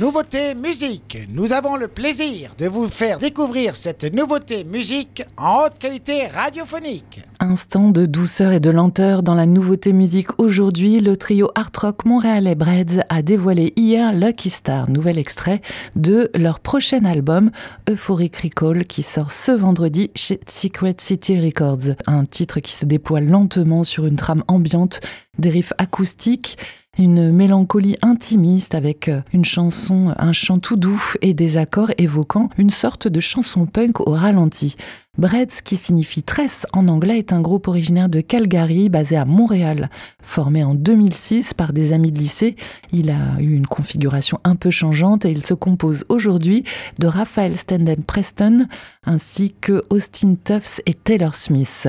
Nouveauté musique. Nous avons le plaisir de vous faire découvrir cette nouveauté musique en haute qualité radiophonique. Instant de douceur et de lenteur dans la nouveauté musique aujourd'hui, le trio art rock montréalais Breads a dévoilé hier Lucky Star, nouvel extrait de leur prochain album Euphoric Recall qui sort ce vendredi chez Secret City Records. Un titre qui se déploie lentement sur une trame ambiante, des riffs acoustiques une mélancolie intimiste avec euh, une chanson, un chant tout doux et des accords évoquant une sorte de chanson punk au ralenti. Breads, qui signifie tresse en anglais, est un groupe originaire de Calgary, basé à Montréal. Formé en 2006 par des amis de lycée, il a eu une configuration un peu changeante et il se compose aujourd'hui de Raphaël Stenden Preston ainsi que Austin Tufts et Taylor Smith.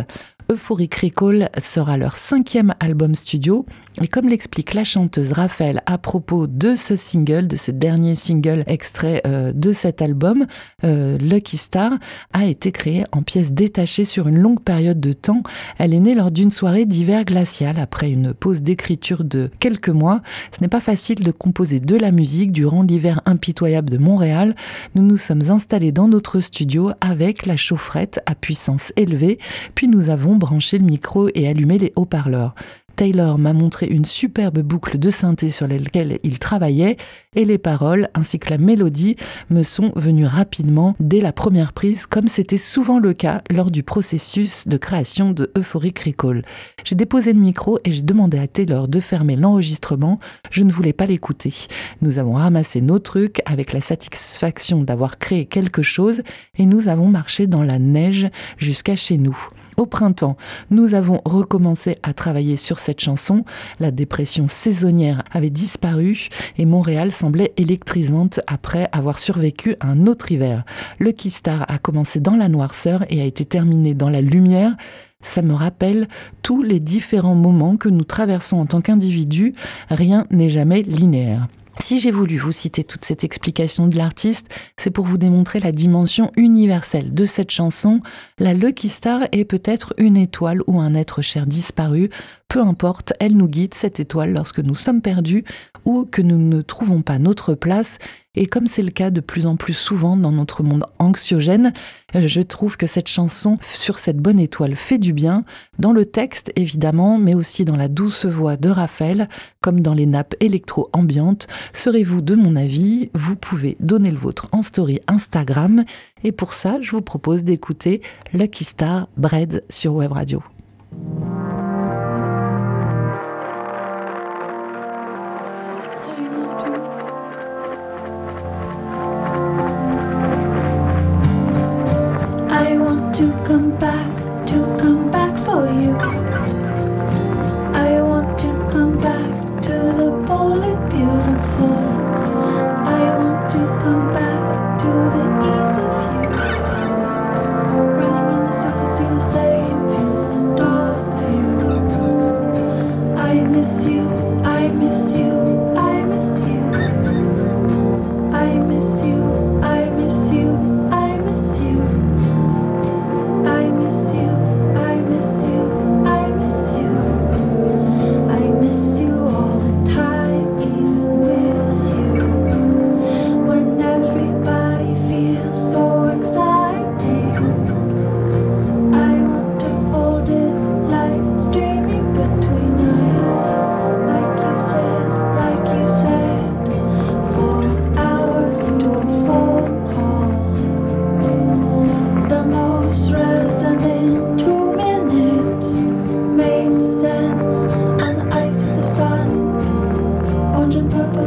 Euphoric Recall sera leur cinquième album studio. Et comme l'explique la chanteuse Raphaël à propos de ce single, de ce dernier single extrait euh, de cet album, euh, Lucky Star a été créé en pièces détachées sur une longue période de temps. Elle est née lors d'une soirée d'hiver glacial après une pause d'écriture de quelques mois. Ce n'est pas facile de composer de la musique durant l'hiver impitoyable de Montréal. Nous nous sommes installés dans notre studio avec la chaufferette à puissance élevée, puis nous avons branché le micro et allumé les haut-parleurs. Taylor m'a montré une superbe boucle de synthé sur laquelle il travaillait et les paroles ainsi que la mélodie me sont venues rapidement dès la première prise comme c'était souvent le cas lors du processus de création de Euphoric Recall. J'ai déposé le micro et j'ai demandé à Taylor de fermer l'enregistrement, je ne voulais pas l'écouter. Nous avons ramassé nos trucs avec la satisfaction d'avoir créé quelque chose et nous avons marché dans la neige jusqu'à chez nous. Au printemps, nous avons recommencé à travailler sur cette chanson. La dépression saisonnière avait disparu et Montréal semblait électrisante après avoir survécu à un autre hiver. Le Star a commencé dans la noirceur et a été terminé dans la lumière. Ça me rappelle tous les différents moments que nous traversons en tant qu'individus. Rien n'est jamais linéaire. Si j'ai voulu vous citer toute cette explication de l'artiste, c'est pour vous démontrer la dimension universelle de cette chanson. La Lucky Star est peut-être une étoile ou un être cher disparu. Peu importe, elle nous guide, cette étoile, lorsque nous sommes perdus ou que nous ne trouvons pas notre place. Et comme c'est le cas de plus en plus souvent dans notre monde anxiogène, je trouve que cette chanson sur cette bonne étoile fait du bien, dans le texte évidemment, mais aussi dans la douce voix de Raphaël, comme dans les nappes électro-ambiantes. Serez-vous de mon avis? Vous pouvez donner le vôtre en story Instagram. Et pour ça, je vous propose d'écouter Lucky Star Bread sur Web Radio.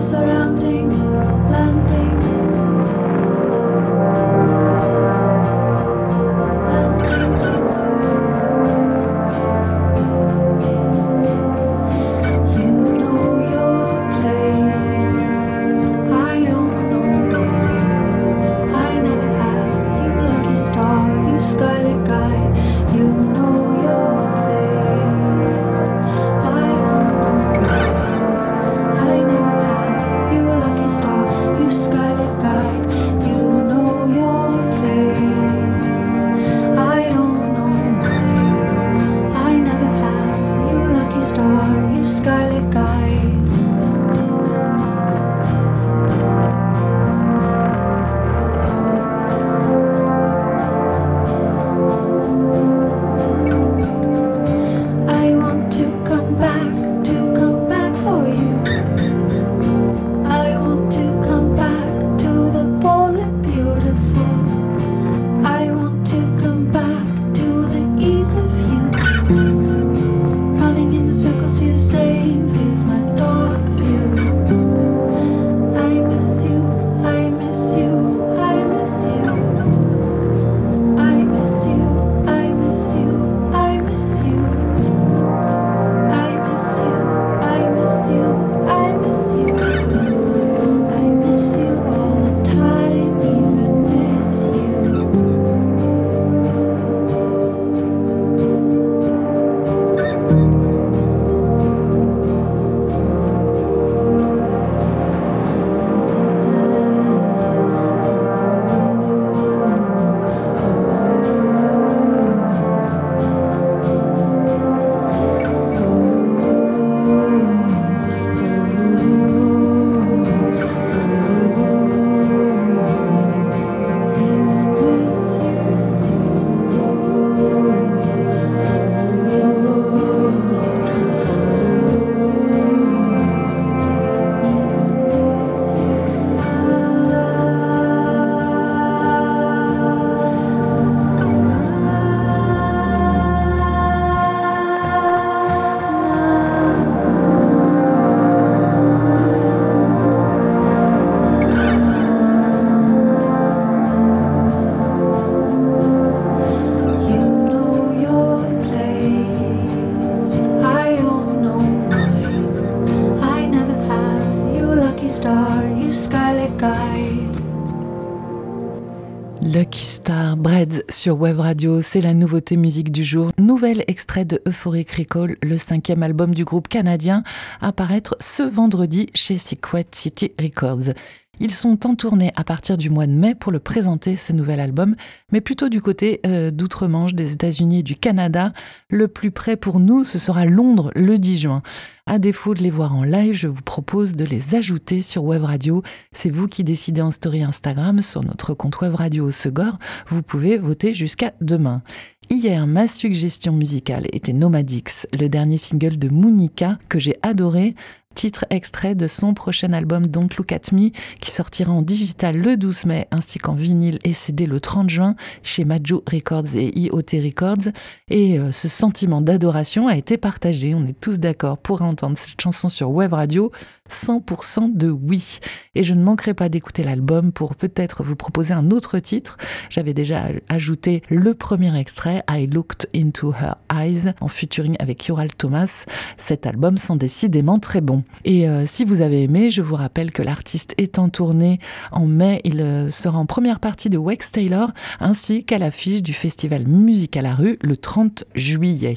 surrounding, landing. Lucky Star, Bread sur Web Radio, c'est la nouveauté musique du jour. Nouvel extrait de Euphoric Recall, le cinquième album du groupe canadien, à paraître ce vendredi chez Secret City Records. Ils sont en tournée à partir du mois de mai pour le présenter, ce nouvel album, mais plutôt du côté euh, d'outre-Manche, des États-Unis et du Canada. Le plus près pour nous, ce sera Londres le 10 juin. À défaut de les voir en live, je vous propose de les ajouter sur Web Radio. C'est vous qui décidez en story Instagram sur notre compte Web Radio Segor. Vous pouvez voter jusqu'à demain. Hier, ma suggestion musicale était Nomadix, le dernier single de Monica que j'ai adoré titre extrait de son prochain album Don't Look At Me qui sortira en digital le 12 mai ainsi qu'en vinyle et CD le 30 juin chez Majo Records et IoT Records. Et euh, ce sentiment d'adoration a été partagé, on est tous d'accord pour entendre cette chanson sur Web Radio 100% de oui. Et je ne manquerai pas d'écouter l'album pour peut-être vous proposer un autre titre. J'avais déjà ajouté le premier extrait, I Looked Into Her Eyes, en featuring avec Yoral Thomas. Cet album sent décidément très bon. Et euh, si vous avez aimé, je vous rappelle que l'artiste est en tournée en mai. Il euh, sera en première partie de Wex Taylor ainsi qu'à l'affiche du festival Musique à la rue le 30 juillet.